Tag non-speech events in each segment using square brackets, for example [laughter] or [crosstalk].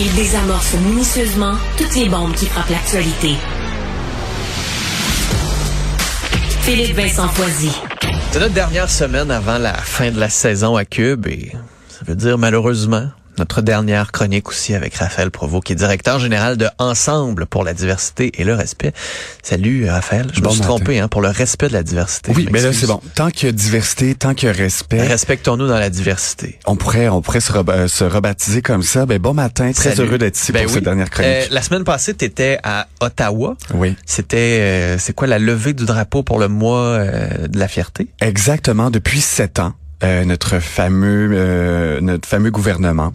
Il désamorce minutieusement toutes les bombes qui frappent l'actualité. Philippe Vincent Foisy. C'est notre dernière semaine avant la fin de la saison à Cube et ça veut dire malheureusement notre dernière chronique aussi avec Raphaël Provost, qui est directeur général de Ensemble pour la diversité et le respect. Salut Raphaël, je me suis trompé hein, pour le respect de la diversité. Oui, mais là c'est bon. Tant qu'il y a diversité, tant qu'il y a respect. Respectons-nous dans la diversité. On pourrait, on pourrait se, se rebaptiser comme ça. Ben bon matin, très heureux d'être ici ben pour cette dernière chronique. Euh, la semaine passée, tu étais à Ottawa. Oui. C'était, euh, c'est quoi la levée du drapeau pour le mois euh, de la fierté? Exactement. Depuis sept ans. Euh, notre fameux euh, notre fameux gouvernement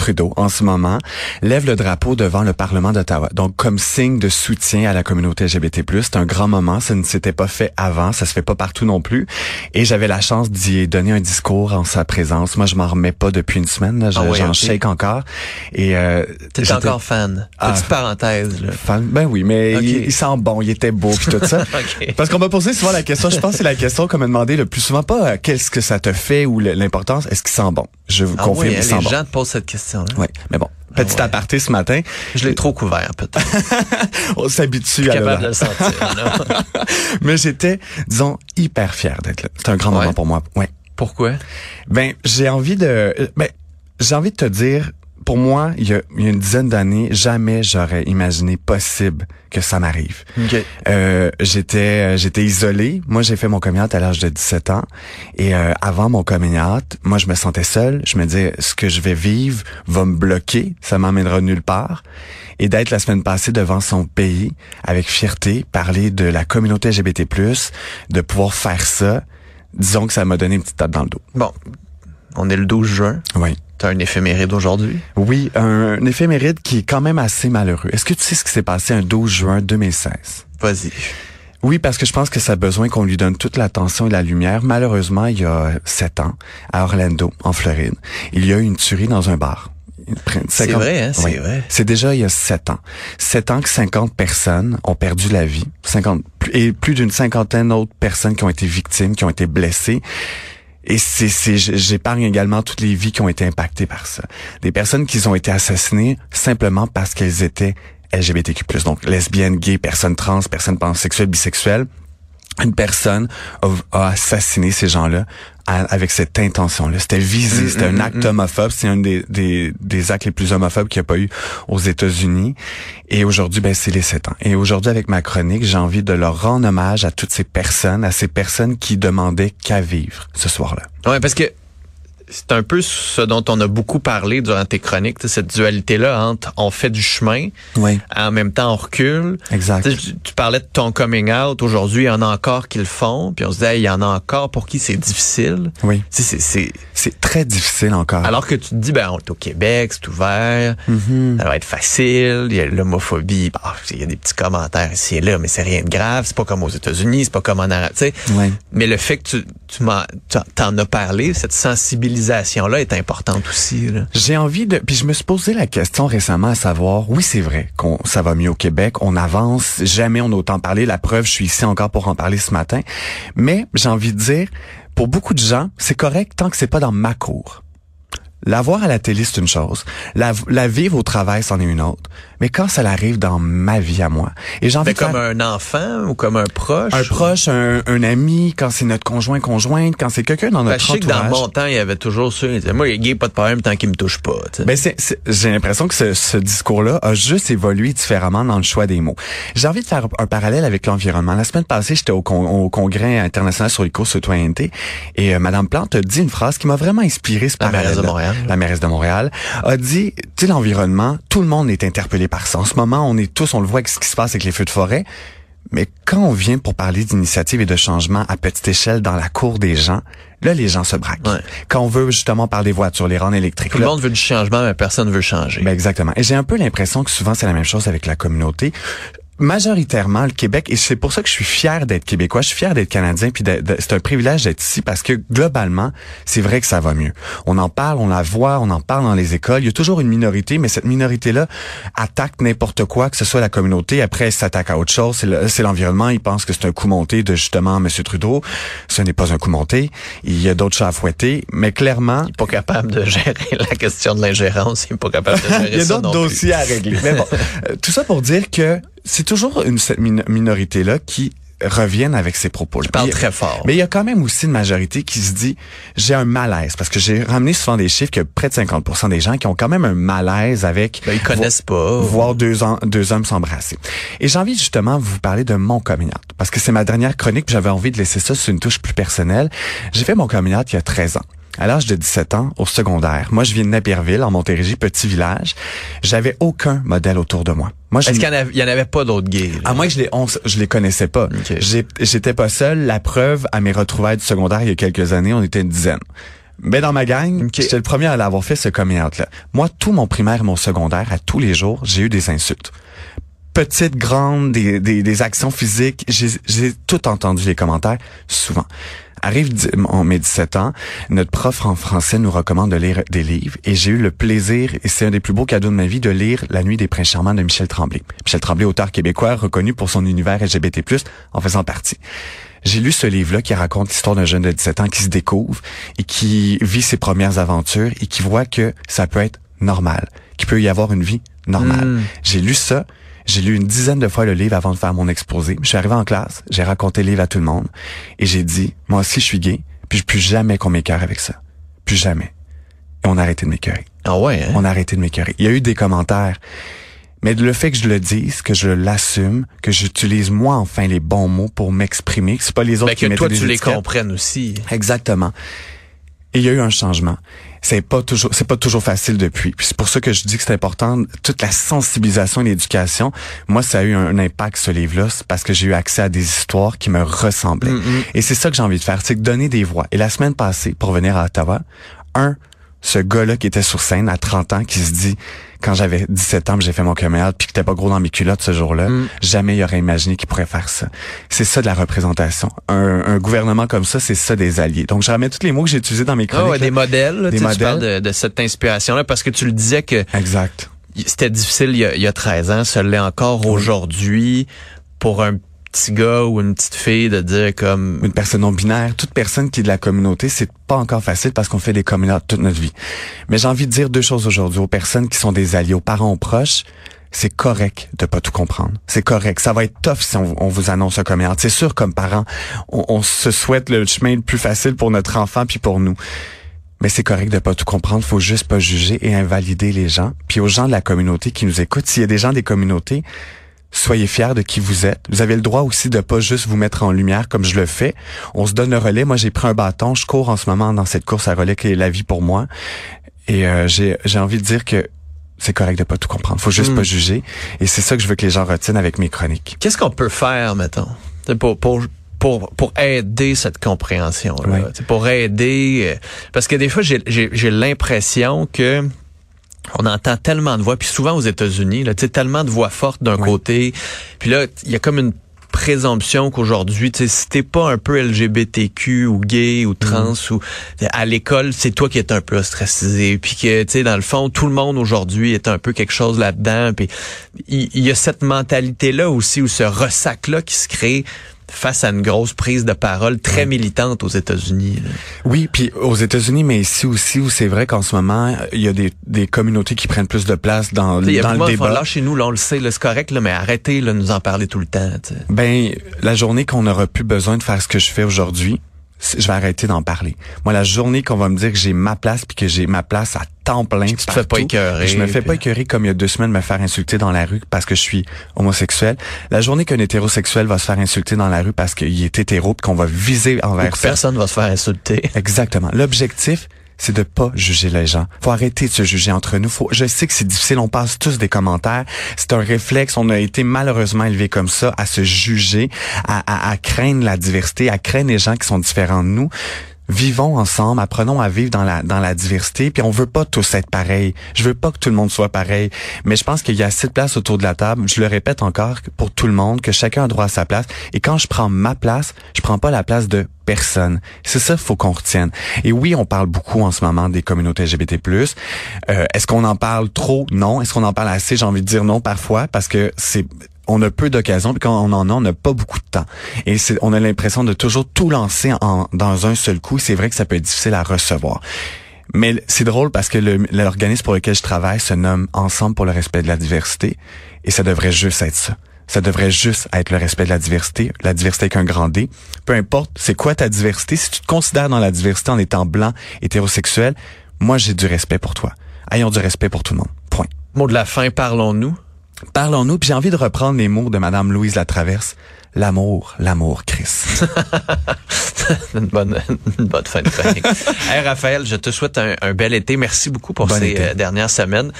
Trudeau en ce moment lève le drapeau devant le Parlement d'Ottawa. Donc comme signe de soutien à la communauté LGBT+, c'est un grand moment, ça ne s'était pas fait avant, ça se fait pas partout non plus et j'avais la chance d'y donner un discours en sa présence. Moi je m'en remets pas depuis une semaine, ah j'en shake encore et euh, T'es encore fan. Ah, Petite parenthèse là. Fan? Ben oui, mais il, sent bon, il était beau puis tout ça. [laughs] Parce qu'on m'a posé souvent la question, je pense que c'est la question qu'on m'a demandé le plus souvent pas euh, qu'est-ce que ça te fait ou l'importance, est-ce qu'il sent bon? Je vous ah confirme, oui, il sent les bon. gens te posent cette question oui, mais bon. Ah petit aparté ce matin. Je l'ai trop couvert, peut-être. [laughs] On s'habitue à capable de le sentir. [laughs] mais j'étais, disons, hyper fier d'être là. C'est un grand moment pour moi. Ouais. Pourquoi? Ben, j'ai envie de, ben, j'ai envie de te dire, pour moi, il y a, une dizaine d'années, jamais j'aurais imaginé possible que ça m'arrive. Euh, j'étais euh, j'étais isolé. Moi, j'ai fait mon coming à l'âge de 17 ans. Et euh, avant mon coming moi, je me sentais seul. Je me disais, ce que je vais vivre va me bloquer. Ça m'emmènera nulle part. Et d'être la semaine passée devant son pays, avec fierté, parler de la communauté LGBT+, de pouvoir faire ça, disons que ça m'a donné une petite tape dans le dos. Bon, on est le 12 juin. Oui. T'as un éphéméride aujourd'hui? Oui, un, éphéméride qui est quand même assez malheureux. Est-ce que tu sais ce qui s'est passé un 12 juin 2016? Vas-y. Oui, parce que je pense que ça a besoin qu'on lui donne toute l'attention et la lumière. Malheureusement, il y a sept ans, à Orlando, en Floride, il y a eu une tuerie dans un bar. C'est vrai, hein, c'est vrai. C'est déjà il y a sept ans. Sept ans que 50 personnes ont perdu la vie. 50, et plus d'une cinquantaine d'autres personnes qui ont été victimes, qui ont été blessées. Et c'est, j'épargne également toutes les vies qui ont été impactées par ça. Des personnes qui ont été assassinées simplement parce qu'elles étaient LGBTQ+, donc lesbiennes, gays, personnes trans, personnes pansexuelles, bisexuelles une personne a, assassiné ces gens-là avec cette intention-là. C'était visé, mm, c'était un mm, acte mm. homophobe, c'est un des, des, des, actes les plus homophobes qu'il n'y a pas eu aux États-Unis. Et aujourd'hui, ben, c'est les sept ans. Et aujourd'hui, avec ma chronique, j'ai envie de leur rendre hommage à toutes ces personnes, à ces personnes qui demandaient qu'à vivre ce soir-là. Ouais, parce que c'est un peu ce dont on a beaucoup parlé durant tes chroniques, cette dualité-là entre on fait du chemin, oui. en même temps on recule. Exact. Tu, parlais de ton coming out. Aujourd'hui, il y en a encore qui le font, puis on se dit, il y en a encore pour qui c'est difficile. Oui. C'est c'est très difficile encore. Alors que tu te dis, ben on est au Québec, c'est ouvert, mm-hmm. ça va être facile. Il y a l'homophobie, bah, il y a des petits commentaires ici et là, mais c'est rien de grave. C'est pas comme aux États-Unis, c'est pas comme en Arabie. Oui. Mais le fait que tu tu t'en as parlé, cette sensibilité là est importante aussi. J'ai envie de... Puis je me suis posé la question récemment à savoir, oui c'est vrai qu'on ça va mieux au Québec, on avance, jamais on a autant parlé, la preuve, je suis ici encore pour en parler ce matin, mais j'ai envie de dire, pour beaucoup de gens, c'est correct tant que c'est pas dans ma cour. La voir à la télé, c'est une chose. La, la vivre au travail, c'en est une autre. Mais quand ça arrive dans ma vie à moi, et j'en comme un enfant ou comme un proche? Un proche, un, un ami, quand c'est notre conjoint, conjointe, quand c'est quelqu'un dans notre entourage. Je sais que dans mon temps, il y avait toujours ça. Moi, il gay, pas de problème tant qu'il me touche pas. Ben j'ai l'impression que ce, ce discours-là a juste évolué différemment dans le choix des mots. J'ai envie de faire un parallèle avec l'environnement. La semaine passée, j'étais au, au, congrès international sur l'éco-citoyenneté et euh, Madame Plante a dit une phrase qui m'a vraiment inspiré ce parallèle. Montréal la mairesse de Montréal, a dit, tu sais, l'environnement, tout le monde est interpellé par ça. En ce moment, on est tous, on le voit avec ce qui se passe avec les feux de forêt. Mais quand on vient pour parler d'initiative et de changement à petite échelle dans la cour des gens, là, les gens se braquent. Quand on veut justement parler des voitures, les rendre électriques. Tout le monde veut du changement, mais personne veut changer. Ben exactement. Et j'ai un peu l'impression que souvent c'est la même chose avec la communauté majoritairement le Québec et c'est pour ça que je suis fier d'être québécois, je suis fier d'être canadien puis c'est un privilège d'être ici parce que globalement, c'est vrai que ça va mieux. On en parle, on la voit, on en parle dans les écoles, il y a toujours une minorité mais cette minorité là attaque n'importe quoi que ce soit la communauté, après elle s'attaque à autre chose, c'est l'environnement, ils pensent que c'est un coup monté de justement M. Trudeau, ce n'est pas un coup monté, il y a d'autres chats à fouetter, mais clairement, il n'est pas capable de gérer la question de l'ingérence, il n'est pas capable de gérer [laughs] Il y a d'autres dossiers à régler. Mais bon, [laughs] euh, tout ça pour dire que c'est toujours une cette minorité-là qui reviennent avec ces propos. Je parle très fort. Mais il y a quand même aussi une majorité qui se dit j'ai un malaise parce que j'ai ramené souvent des chiffres que près de 50% des gens qui ont quand même un malaise avec ben, ils connaissent pas voir deux, deux hommes s'embrasser. Et j'ai envie justement de vous parler de mon coming parce que c'est ma dernière chronique, j'avais envie de laisser ça sur une touche plus personnelle. J'ai fait mon coming il y a 13 ans à l'âge de 17 ans, au secondaire. Moi, je viens de Napierville, en Montérégie, petit village. J'avais aucun modèle autour de moi. Moi, Est-ce qu'il y, en avait pas d'autres gays? À moi, je les, je les connaissais pas. J'étais pas seul. La preuve, à mes retrouvailles du secondaire, il y a quelques années, on était une dizaine. Mais dans ma gang, j'étais le premier à l'avoir fait ce coming out-là. Moi, tout mon primaire et mon secondaire, à tous les jours, j'ai eu des insultes petites, grandes, des, des, des actions physiques. J'ai tout entendu les commentaires, souvent. Arrive en mes 17 ans, notre prof en français nous recommande de lire des livres et j'ai eu le plaisir, et c'est un des plus beaux cadeaux de ma vie, de lire La nuit des princes charmants de Michel Tremblay. Michel Tremblay, auteur québécois reconnu pour son univers LGBT+, en faisant partie. J'ai lu ce livre-là qui raconte l'histoire d'un jeune de 17 ans qui se découvre et qui vit ses premières aventures et qui voit que ça peut être normal, qu'il peut y avoir une vie normale. Hmm. J'ai lu ça, j'ai lu une dizaine de fois le livre avant de faire mon exposé. Je suis arrivé en classe, j'ai raconté le livre à tout le monde et j'ai dit, moi aussi je suis gay, puis je plus jamais qu'on m'écœure avec ça. Plus jamais. Et on a arrêté de m'écœurer. Ah ouais? Hein? On a arrêté de m'écœurer. Il y a eu des commentaires. Mais le fait que je le dise, que je l'assume, que j'utilise moi enfin les bons mots pour m'exprimer, c'est pas les autres ben, qui que toi tu les comprennes aussi. Exactement. Et il y a eu un changement. C'est pas toujours, c'est pas toujours facile depuis. Puis c'est pour ça que je dis que c'est important toute la sensibilisation et l'éducation. Moi, ça a eu un, impact ce livre-là, parce que j'ai eu accès à des histoires qui me ressemblaient. Mm-hmm. Et c'est ça que j'ai envie de faire, c'est donner des voix. Et la semaine passée, pour venir à Ottawa, un, ce gars-là qui était sur scène à 30 ans, qui se dit, quand j'avais 17 ans, j'ai fait mon coming puis que t'es pas gros dans mes culottes ce jour-là, mm. jamais il aurait imaginé qu'il pourrait faire ça. C'est ça de la représentation. Un, gouvernement comme ça, c'est ça des alliés. Donc, je ramène tous les mots que j'ai utilisés dans mes ah chroniques. des modèles. des modèles. Tu parles de, cette inspiration-là parce que tu le disais que... Exact. C'était difficile il y, a, il y a 13 ans, ça l'est encore aujourd'hui pour un petit gars ou une petite fille de dire comme une personne non binaire, toute personne qui est de la communauté, c'est pas encore facile parce qu'on fait des communautés toute notre vie. Mais j'ai envie de dire deux choses aujourd'hui aux personnes qui sont des alliés, aux parents, aux proches. C'est correct de pas tout comprendre. C'est correct. Ça va être tough si on, vous annonce un coming C'est sûr, comme parents, on, on, se souhaite le chemin le plus facile pour notre enfant puis pour nous. Mais c'est correct de pas tout comprendre. Faut juste pas juger et invalider les gens. Puis aux gens de la communauté qui nous écoutent, s'il y a des gens des communautés, soyez fiers de qui vous êtes. Vous avez le droit aussi de pas juste vous mettre en lumière comme je le fais. On se donne le relais. Moi, j'ai pris un bâton. Je cours en ce moment dans cette course à relais qui est la vie pour moi. Et euh, j'ai envie de dire que c'est correct de pas tout comprendre. Faut juste hmm. pas juger. Et c'est ça que je veux que les gens retiennent avec mes chroniques. Qu'est-ce qu'on peut faire, mettons, pour, pour pour pour aider cette compréhension là, pour aider euh, parce que des fois j'ai j'ai l'impression que on entend tellement de voix, puis souvent aux États-Unis, là, tellement de voix fortes d'un côté, puis là, il y a comme une présomption qu'aujourd'hui, si t'es pas un peu LGBTQ ou gay ou trans mm. ou à l'école, c'est toi qui es un peu ostracisé, puis que tu sais dans le fond tout le monde aujourd'hui est un peu quelque chose là-dedans, puis il y, a cette mentalité là aussi ou ce ressac là qui se crée face à une grosse prise de parole très militante aux États-Unis. Oui, puis aux États-Unis, mais ici aussi où c'est vrai qu'en ce moment, il y a des, des communautés qui prennent plus de place dans, dans le débat. Là, chez nous, là, on le sait, c'est correct, là, mais arrêtez de nous en parler tout le temps. Ben, la journée qu'on n'aura plus besoin de faire ce que je fais aujourd'hui, je vais arrêter d'en parler. Moi, la journée qu'on va me dire que j'ai ma place puis que j'ai ma place à temps plein, tu te fais pas écœurer. Je me fais pas écœurer comme il y a deux semaines me faire insulter dans la rue parce que je suis homosexuel. La journée qu'un hétérosexuel va se faire insulter dans la rue parce qu'il est hétéro qu'on va viser envers ça. Personne va se faire insulter. Exactement. L'objectif, c'est de pas juger les gens. Faut arrêter de se juger entre nous. Faut, je sais que c'est difficile, on passe tous des commentaires. C'est un réflexe, on a été malheureusement élevé comme ça, à se juger, à, à, à craindre la diversité, à craindre les gens qui sont différents de nous vivons ensemble, apprenons à vivre dans la dans la diversité, puis on veut pas tous être pareils. Je veux pas que tout le monde soit pareil, mais je pense qu'il y a assez de place autour de la table. Je le répète encore pour tout le monde que chacun a droit à sa place. Et quand je prends ma place, je prends pas la place de personne. C'est ça faut qu'on retienne. Et oui, on parle beaucoup en ce moment des communautés LGBT+. Euh, Est-ce qu'on en parle trop? Non. Est-ce qu'on en parle assez? J'ai envie de dire non parfois parce que c'est on a peu d'occasions, puis quand on en a, on n'a pas beaucoup de temps. Et on a l'impression de toujours tout lancer en, dans un seul coup. C'est vrai que ça peut être difficile à recevoir. Mais c'est drôle parce que l'organisme pour lequel je travaille se nomme Ensemble pour le respect de la diversité. Et ça devrait juste être ça. Ça devrait juste être le respect de la diversité, la diversité avec un grand D. Peu importe, c'est quoi ta diversité? Si tu te considères dans la diversité en étant blanc, hétérosexuel, moi j'ai du respect pour toi. Ayons du respect pour tout le monde. Point. Mot de la fin, parlons-nous. Parlons-nous, puis j'ai envie de reprendre les mots de Madame Louise Latraverse. L'amour, l'amour, Chris. [laughs] une, bonne, une bonne fin de chronique. [laughs] hey, Raphaël, je te souhaite un, un bel été. Merci beaucoup pour ces euh, dernières semaines.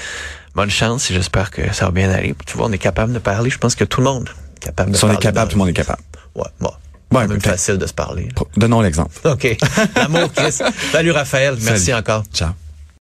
Bonne chance et j'espère que ça va bien aller. Tu vois, on est capable de parler. Je pense que tout le monde est capable de si parler. on est capable, tout le monde est capable. Ouais, bon. Ouais, c'est facile de se parler. Donnons l'exemple. [laughs] OK. L'amour, Chris. Salut, Raphaël. Merci Salut. encore. Ciao.